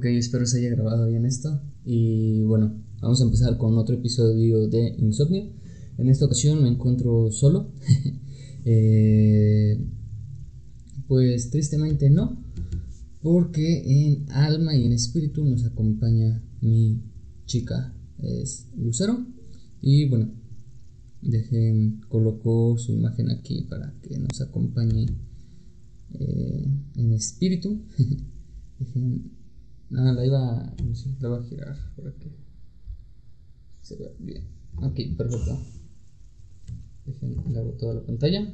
Ok, espero se haya grabado bien esto. Y bueno, vamos a empezar con otro episodio de Insomnio. En esta ocasión me encuentro solo. Eh, pues tristemente no, porque en alma y en espíritu nos acompaña mi chica, es Lucero. Y bueno, dejen, colocó su imagen aquí para que nos acompañe eh, en espíritu. dejen no, la iba, la iba a girar para que se vea bien. Ok, perfecto. Dejen, le hago toda la pantalla.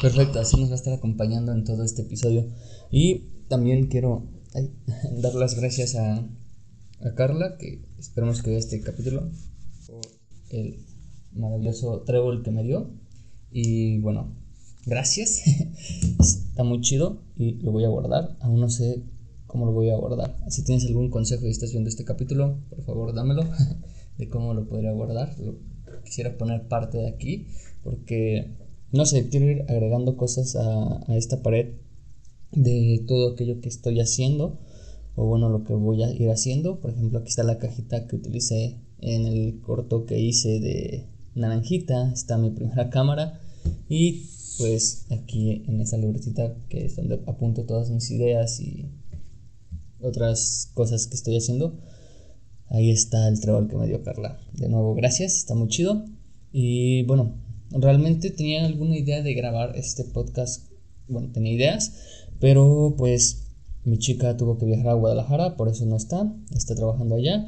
Perfecto, así nos va a estar acompañando en todo este episodio. Y también quiero dar las gracias a, a Carla, que esperamos que vea este capítulo, por el maravilloso trébol que me dio. Y bueno, gracias. Está muy chido y lo voy a guardar. Aún no sé cómo lo voy a guardar. Si tienes algún consejo y estás viendo este capítulo, por favor dámelo de cómo lo podría guardar. Quisiera poner parte de aquí porque, no sé, quiero ir agregando cosas a, a esta pared de todo aquello que estoy haciendo o bueno, lo que voy a ir haciendo. Por ejemplo, aquí está la cajita que utilicé en el corto que hice de naranjita, está mi primera cámara y pues aquí en esta libretita que es donde apunto todas mis ideas y otras cosas que estoy haciendo. Ahí está el trabajo que me dio Carla. De nuevo, gracias, está muy chido. Y bueno, realmente tenía alguna idea de grabar este podcast. Bueno, tenía ideas, pero pues mi chica tuvo que viajar a Guadalajara, por eso no está, está trabajando allá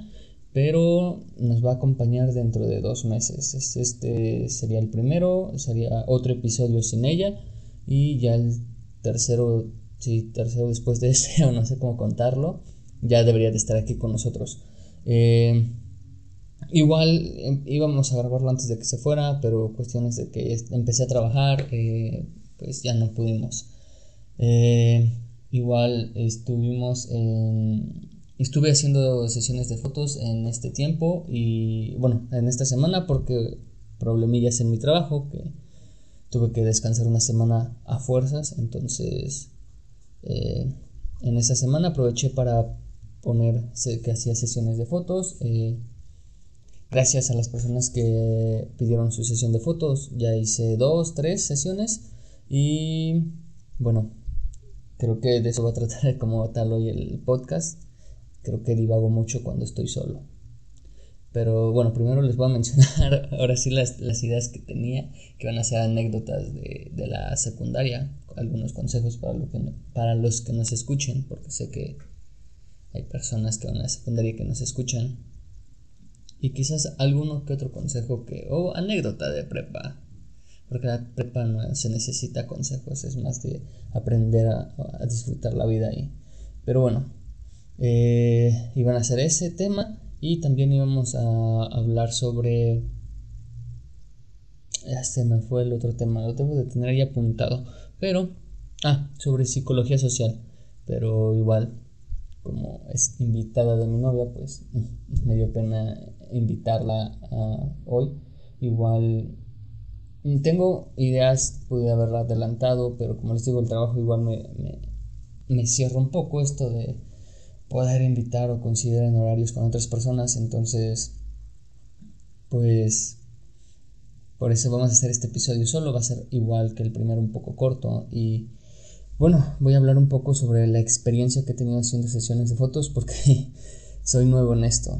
pero nos va a acompañar dentro de dos meses. Este sería el primero, sería otro episodio sin ella y ya el tercero, sí, tercero después de ese, o no sé cómo contarlo, ya debería de estar aquí con nosotros. Eh, igual em, íbamos a grabarlo antes de que se fuera, pero cuestiones de que empecé a trabajar, eh, pues ya no pudimos. Eh, igual estuvimos en Estuve haciendo sesiones de fotos en este tiempo y bueno, en esta semana porque problemillas en mi trabajo que tuve que descansar una semana a fuerzas, entonces eh, en esa semana aproveché para poner que hacía sesiones de fotos. Eh, gracias a las personas que pidieron su sesión de fotos, ya hice dos, tres sesiones y bueno, creo que de eso va a tratar como tal hoy el podcast. Creo que divago mucho cuando estoy solo. Pero bueno, primero les voy a mencionar ahora sí las, ideas que tenía, que van a ser anécdotas de, la secundaria, algunos consejos para, lo que para los que nos escuchen, porque sé que hay personas que van a la secundaria que nos escuchan. Y quizás alguno que otro consejo que, o anécdota de prepa, porque la prepa no se necesita consejos, es más de aprender a, a disfrutar la vida ahí. Pero bueno, eh, iban a hacer ese tema y también íbamos a hablar sobre... Ya se me fue el otro tema, lo tengo de tener ahí apuntado. Pero... Ah, sobre psicología social. Pero igual, como es invitada de mi novia, pues me dio pena invitarla hoy. Igual tengo ideas, pude haberla adelantado, pero como les digo, el trabajo igual me, me, me cierra un poco esto de poder invitar o coincidir en horarios con otras personas. Entonces, pues por eso vamos a hacer este episodio solo. Va a ser igual que el primero, un poco corto. Y bueno, voy a hablar un poco sobre la experiencia que he tenido haciendo sesiones de fotos porque soy nuevo en esto.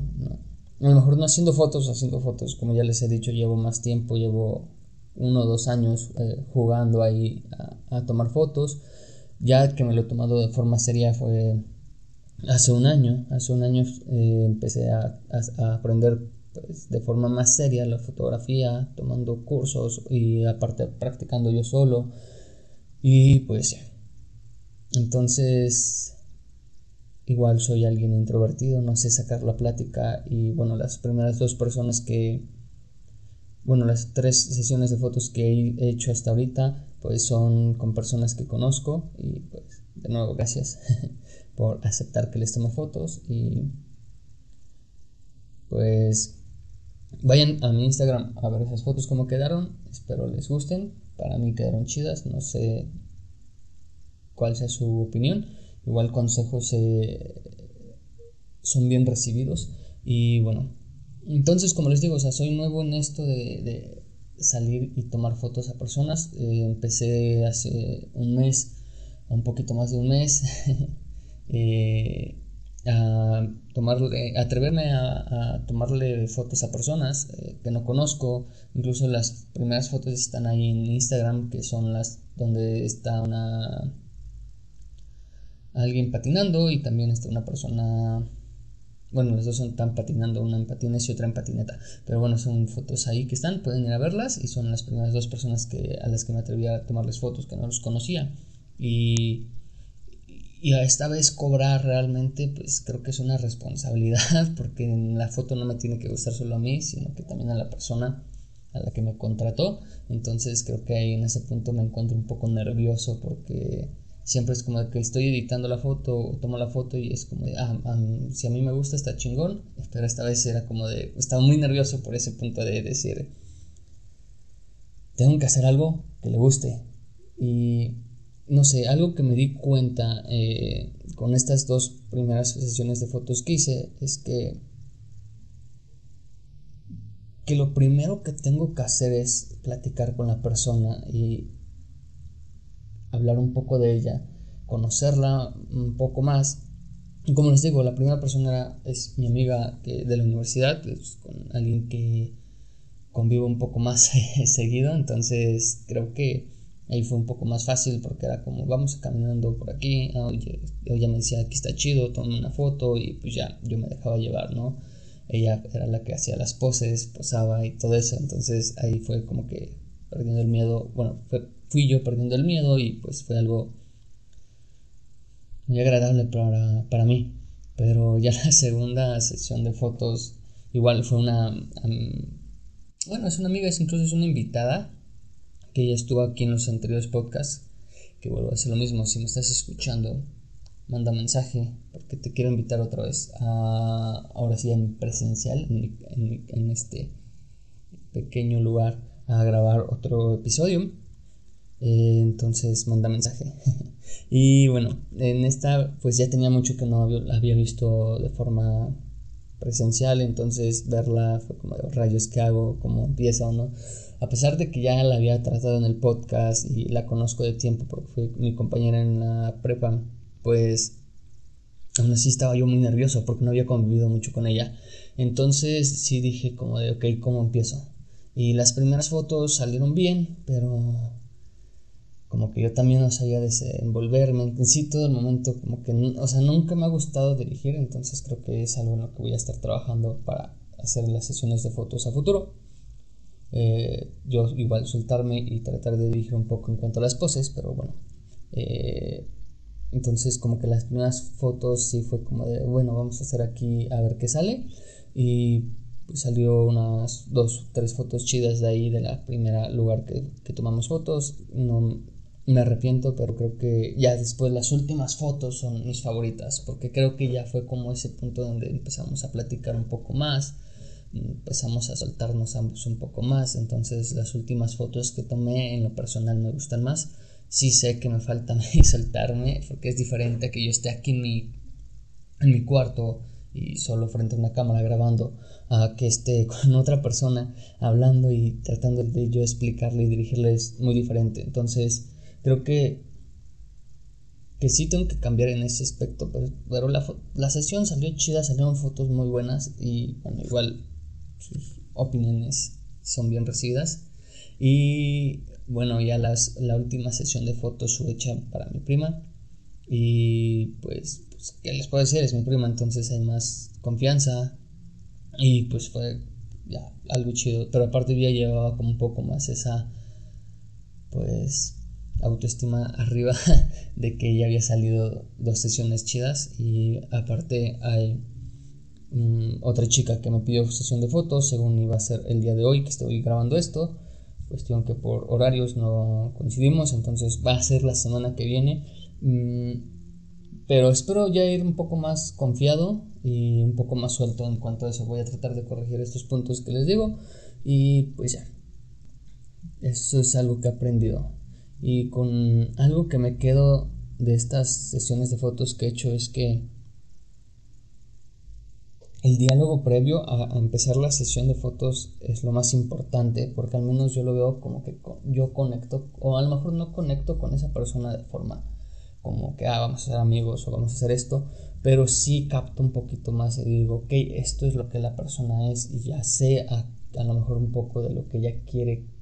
A lo mejor no haciendo fotos, haciendo fotos, como ya les he dicho, llevo más tiempo, llevo uno o dos años eh, jugando ahí a, a tomar fotos. Ya que me lo he tomado de forma seria fue hace un año, hace un año eh, empecé a, aprender pues, de forma más seria la fotografía, tomando cursos y aparte practicando yo solo. Y pues entonces igual soy alguien introvertido, no sé sacar la plática y bueno, las primeras dos personas que, bueno, las tres sesiones de fotos que he hecho hasta ahorita pues son con personas que conozco y pues de nuevo gracias. por aceptar que les tome fotos y pues vayan a mi Instagram a ver esas fotos como quedaron, espero les gusten. Para mí quedaron chidas, no sé cuál sea su opinión, igual consejos eh, son bien recibidos. Y bueno, entonces como les digo, o sea, soy nuevo en esto de, salir y tomar fotos a personas, eh, empecé hace un mes, un poquito más de un mes, eh, a tomarle, atreverme a, tomarle fotos a personas eh, que no conozco. Incluso las primeras fotos están ahí en Instagram, que son las donde está una alguien patinando y también está una persona. Bueno, los dos están patinando, una en patines y otra en patineta. Pero bueno, son fotos ahí que están, pueden ir a verlas y son las primeras dos personas que, a las que me atreví a tomarles fotos que no los conocía. Y y esta vez cobrar realmente, pues creo que es una responsabilidad, porque en la foto no me tiene que gustar solo a mí, sino que también a la persona a la que me contrató. Entonces creo que ahí en ese punto me encuentro un poco nervioso porque siempre es como que estoy editando la foto o tomo la foto y es como de, ah, si a mí me gusta está chingón, pero esta vez era como de, estaba muy nervioso por ese punto de decir, tengo que hacer algo que le guste. Y no sé, algo que me di cuenta eh, con estas dos primeras sesiones de fotos que hice es que que lo primero que tengo que hacer es platicar con la persona y hablar un poco de ella, conocerla un poco más. Y como les digo, la primera persona es mi amiga de la universidad, con alguien que convivo un poco más seguido, entonces creo que Ahí fue un poco más fácil porque era como vamos caminando por aquí, ah, oye, ella me decía aquí está chido, toma una foto y pues ya, yo me dejaba llevar, ¿no? Ella era la que hacía las poses, posaba y todo eso, entonces ahí fue como que perdiendo el miedo, bueno, fui yo perdiendo el miedo y pues fue algo muy agradable para, para mí. Pero ya la segunda sesión de fotos igual fue una... bueno, es una amiga, es incluso es una invitada que ya estuvo aquí en los anteriores podcasts, que vuelvo a hacer lo mismo, si me estás escuchando, manda mensaje, porque te quiero invitar otra vez a, ahora sí en presencial, en, este pequeño lugar, a grabar otro episodio. Eh, entonces manda mensaje. y bueno, en esta pues ya tenía mucho que no había visto de forma presencial, entonces verla fue como rayos que hago, cómo empieza o no a pesar de que ya la había tratado en el podcast y la conozco de tiempo porque fue mi compañera en la prepa, pues aún así estaba yo muy nervioso porque no había convivido mucho con ella. Entonces sí dije como de, ok, ¿cómo empiezo? Y las primeras fotos salieron bien, pero como que yo también no sabía desenvolverme. En sí, todo el momento, como que, o sea, nunca me ha gustado dirigir, entonces creo que es algo en lo que voy a estar trabajando para hacer las sesiones de fotos a futuro. Eh, yo igual soltarme y tratar de dirigir un poco en cuanto a las poses, pero bueno. Eh, entonces como que las primeras fotos sí fue como de, bueno, vamos a hacer aquí a ver qué sale. Y pues salió unas dos, tres fotos chidas de ahí, de la primera lugar que, que tomamos fotos. No me arrepiento, pero creo que ya después las últimas fotos son mis favoritas, porque creo que ya fue como ese punto donde empezamos a platicar un poco más empezamos a soltarnos ambos un poco más. Entonces las últimas fotos que tomé en lo personal me gustan más. Sí sé que me falta soltarme porque es diferente que yo esté aquí en mi, en mi cuarto y solo frente a una cámara grabando a que esté con otra persona hablando y tratando de yo explicarle y dirigirle es muy diferente. Entonces creo que que sí tengo que cambiar en ese aspecto, pero, pero la, la, sesión salió chida, salieron fotos muy buenas y bueno, igual sus opiniones son bien recibidas. Y bueno, ya las, la última sesión de fotos fue hecha para mi prima. Y pues, pues, ¿qué les puedo decir? Es mi prima, entonces hay más confianza. Y pues fue ya algo chido. Pero aparte ya llevaba como un poco más esa, pues, autoestima arriba de que ya había salido dos sesiones chidas. Y aparte hay Mm, otra chica que me pidió sesión de fotos, según iba a ser el día de hoy que estoy grabando esto. Cuestión que por horarios no coincidimos, entonces va a ser la semana que viene. Mm, pero espero ya ir un poco más confiado y un poco más suelto en cuanto a eso. Voy a tratar de corregir estos puntos que les digo y pues ya. Eso es algo que he aprendido. Y con algo que me quedo de estas sesiones de fotos que he hecho es que el diálogo previo a, empezar la sesión de fotos es lo más importante porque al menos yo lo veo como que yo conecto o a lo mejor no conecto con esa persona de forma como que ah, vamos a ser amigos o vamos a hacer esto pero sí capto un poquito más y digo ok esto es lo que la persona es y ya sé a, a lo mejor un poco de lo que ella quiere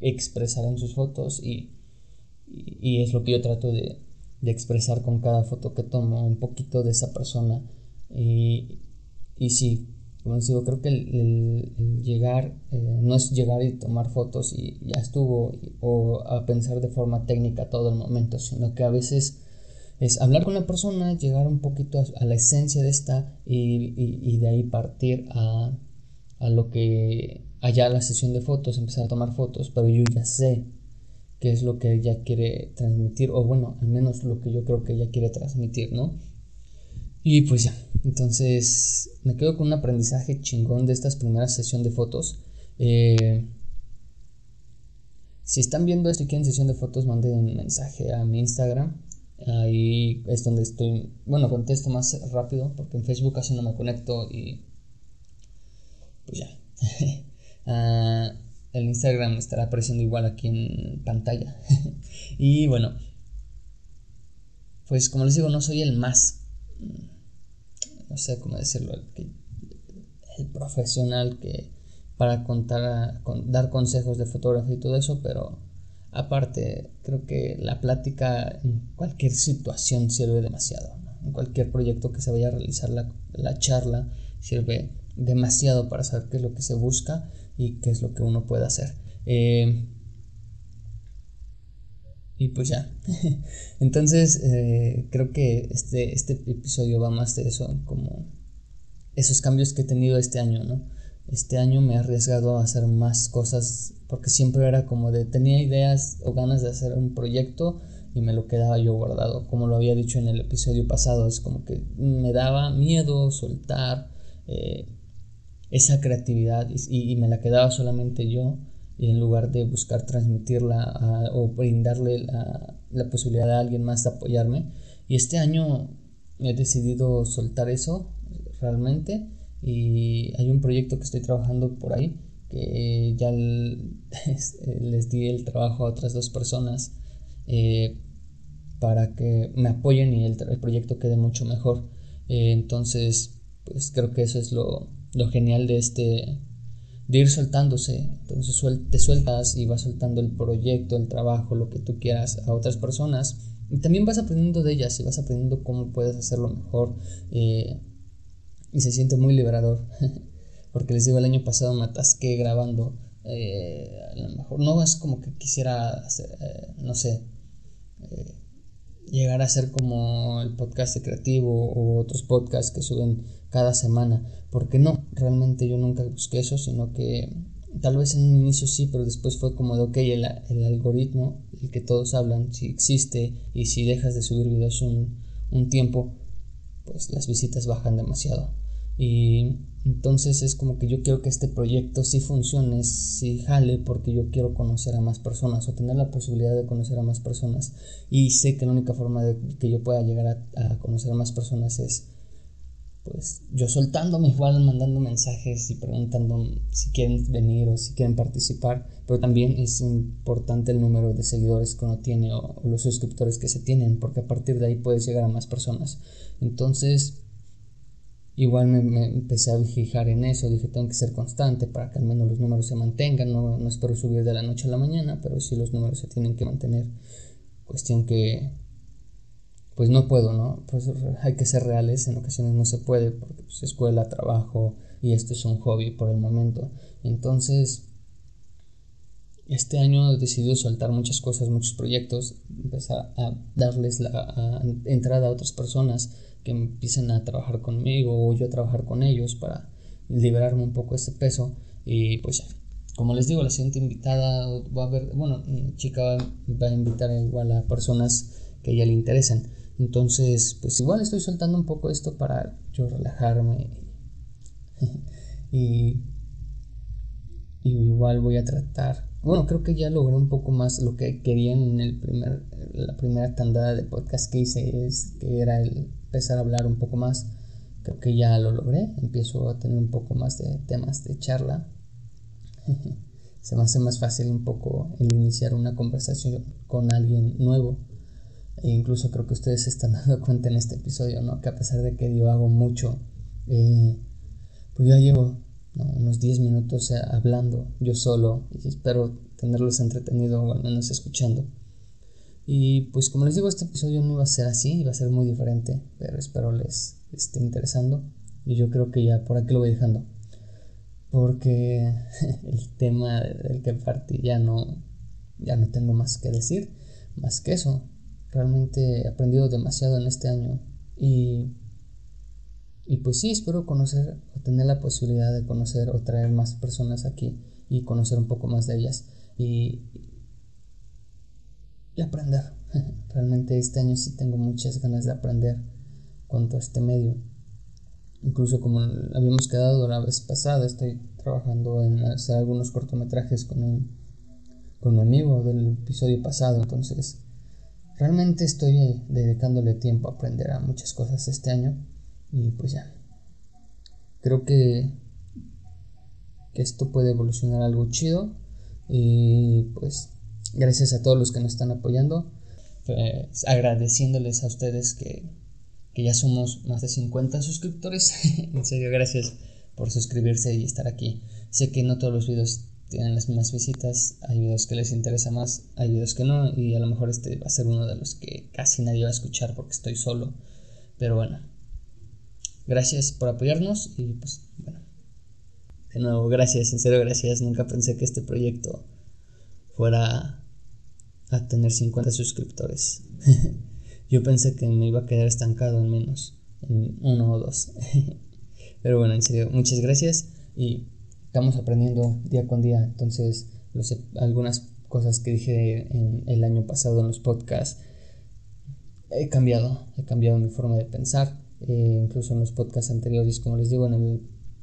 expresar en sus fotos y, y, es lo que yo trato de, de expresar con cada foto que tomo un poquito de esa persona. Y, y sí, como les digo, creo que el, llegar eh, no es llegar y tomar fotos y ya estuvo, o a pensar de forma técnica todo el momento, sino que a veces es hablar con la persona, llegar un poquito a, la esencia de esta y, de ahí partir a, a, lo que allá la sesión de fotos, empezar a tomar fotos, pero yo ya sé qué es lo que ella quiere transmitir, o bueno, al menos lo que yo creo que ella quiere transmitir, ¿no? Y pues ya, entonces me quedo con un aprendizaje chingón de estas primeras sesión de fotos. Eh, si están viendo esto y quieren sesión de fotos, manden un mensaje a mi Instagram. Ahí es donde estoy, bueno, contesto más rápido porque en Facebook casi no me conecto y pues ya. Ah, el Instagram estará apareciendo igual aquí en pantalla. y bueno, pues como les digo, no soy el más no sé cómo decirlo, el, profesional que para contar, dar consejos de fotografía y todo eso, pero aparte creo que la plática en cualquier situación sirve demasiado, en cualquier proyecto que se vaya a realizar la, charla sirve demasiado para saber qué es lo que se busca y qué es lo que uno puede hacer. Eh, y pues ya. Entonces, eh, creo que este, este episodio va más de eso, como esos cambios que he tenido este año, ¿no? Este año me he arriesgado a hacer más cosas porque siempre era como de tenía ideas o ganas de hacer un proyecto y me lo quedaba yo guardado. Como lo había dicho en el episodio pasado, es como que me daba miedo soltar eh, esa creatividad y, me la quedaba solamente yo y en lugar de buscar transmitirla o brindarle la, posibilidad a alguien más de apoyarme. Y este año he decidido soltar eso realmente y hay un proyecto que estoy trabajando por ahí que ya les di el trabajo a otras dos personas eh, para que me apoyen y el, proyecto quede mucho mejor. Eh, entonces, pues creo que eso es lo, lo genial de este, de ir soltándose. Entonces te sueltas y vas soltando el proyecto, el trabajo, lo que tú quieras a otras personas. Y también vas aprendiendo de ellas y vas aprendiendo cómo puedes hacerlo mejor. Eh, y se siente muy liberador. Porque les digo, el año pasado me atasqué grabando. Eh, a lo mejor no es como que quisiera hacer, eh, no sé, llegar a ser como el podcast creativo o otros podcasts que suben cada semana. Porque no, realmente yo nunca busqué eso, sino que tal vez en un inicio sí, pero después fue como de, ok, el, el algoritmo, el que todos hablan, si existe y si dejas de subir videos un, un tiempo, pues las visitas bajan demasiado. Y entonces es como que yo quiero que este proyecto sí funcione, sí jale, porque yo quiero conocer a más personas o tener la posibilidad de conocer a más personas. Y sé que la única forma de que yo pueda llegar a, conocer a más personas es pues yo soltándome igual, mandando mensajes y preguntando si quieren venir o si quieren participar, pero también es importante el número de seguidores que uno tiene o, los suscriptores que se tienen, porque a partir de ahí puedes llegar a más personas. Entonces, igual me, empecé a fijar en eso, dije tengo que ser constante para que al menos los números se mantengan, no, no espero subir de la noche a la mañana, pero sí los números se tienen que mantener. Cuestión que pues no puedo, ¿no? Pues hay que ser reales, en ocasiones no se puede, porque pues, escuela, trabajo y esto es un hobby por el momento. Entonces, este año he decidido soltar muchas cosas, muchos proyectos, empezar a darles la entrada a otras personas que empiecen a trabajar conmigo o yo a trabajar con ellos para liberarme un poco ese peso y pues ya. Como les digo, la siguiente invitada va a haber, bueno, chica va a invitar igual a personas que a ella le interesan. Entonces, pues igual estoy soltando un poco esto para yo relajarme y, y igual voy a tratar. Bueno creo que ya logré un poco más lo que quería en el primer la primera tandada de podcast que hice es que era el empezar a hablar un poco más. Creo que ya lo logré empiezo a tener un poco más de temas de charla. Se me hace más fácil un poco el iniciar una conversación con alguien nuevo. E incluso creo que ustedes se están dando cuenta en este episodio no que a pesar de que yo hago mucho eh, pues ya llevo unos 10 minutos eh, hablando yo solo y espero tenerlos entretenido o al menos escuchando. Y pues como les digo, este episodio no iba a ser así, iba a ser muy diferente, pero espero les esté interesando y yo creo que ya por aquí lo voy dejando. Porque el tema del que partí ya no, ya no tengo más que decir, más que eso. Realmente he aprendido demasiado en este año y y pues sí, espero conocer o tener la posibilidad de conocer o traer más personas aquí y conocer un poco más de ellas y, aprender. Realmente este año sí tengo muchas ganas de aprender cuanto a este medio. Incluso como habíamos quedado la vez pasada, estoy trabajando en hacer algunos cortometrajes con un, con un amigo del episodio pasado. Entonces, realmente estoy dedicándole tiempo a aprender a muchas cosas este año y pues ya. Creo que, que esto puede evolucionar algo chido. Y pues gracias a todos los que nos están apoyando. Pues, agradeciéndoles a ustedes que, que ya somos más de 50 suscriptores. en serio, gracias por suscribirse y estar aquí. Sé que no todos los videos tienen las mismas visitas, hay videos que les interesa más, hay videos que no, y a lo mejor este va a ser uno de los que casi nadie va a escuchar porque estoy solo. Pero bueno, Gracias por apoyarnos y pues bueno. De nuevo, gracias, en serio gracias. Nunca pensé que este proyecto fuera a tener 50 suscriptores. Yo pensé que me iba a quedar estancado en menos, en uno o dos. Pero bueno, en serio, muchas gracias y estamos aprendiendo día con día. Entonces, algunas cosas que dije en el año pasado en los podcasts, he cambiado, he cambiado mi forma de pensar eh, incluso en los podcasts anteriores, como les digo, en el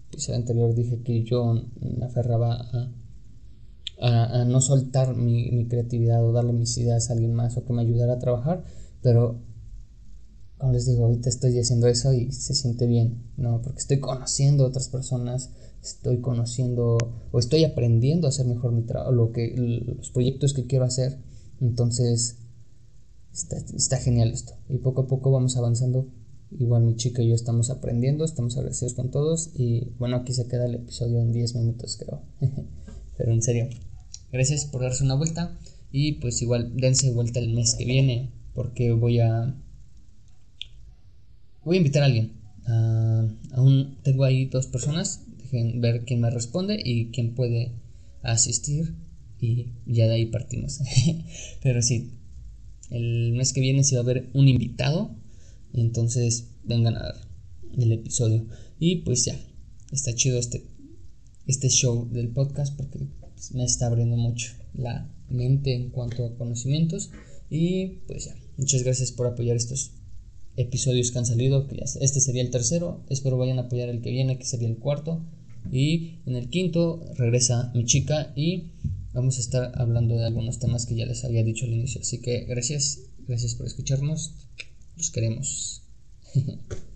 episodio anterior dije que yo me aferraba a, a, no soltar mi, mi, creatividad o darle mis ideas a alguien más o que me ayudara a trabajar, pero como les digo, ahorita estoy haciendo eso y se siente bien, ¿no? Porque estoy conociendo a otras personas, estoy conociendo o estoy aprendiendo a hacer mejor mi trabajo, lo que, los proyectos que quiero hacer, entonces está, está genial esto y poco a poco vamos avanzando Igual mi chica y yo estamos aprendiendo, estamos agradecidos con todos y bueno, aquí se queda el episodio en 10 minutos creo. Pero en serio, gracias por darse una vuelta y pues igual dense vuelta el mes que viene porque voy a voy a invitar a alguien. aún tengo ahí dos personas, dejen ver quién me responde y quién puede asistir y ya de ahí partimos. Pero sí, el mes que viene se va a ver un invitado entonces vengan a ver el episodio. Y pues ya, está chido este, este show del podcast porque pues, me está abriendo mucho la mente en cuanto a conocimientos. Y pues ya, muchas gracias por apoyar estos episodios que han salido. Que este sería el tercero. Espero vayan a apoyar el que viene, que sería el cuarto. Y en el quinto regresa mi chica y vamos a estar hablando de algunos temas que ya les había dicho al inicio. Así que gracias, gracias por escucharnos. Los queremos.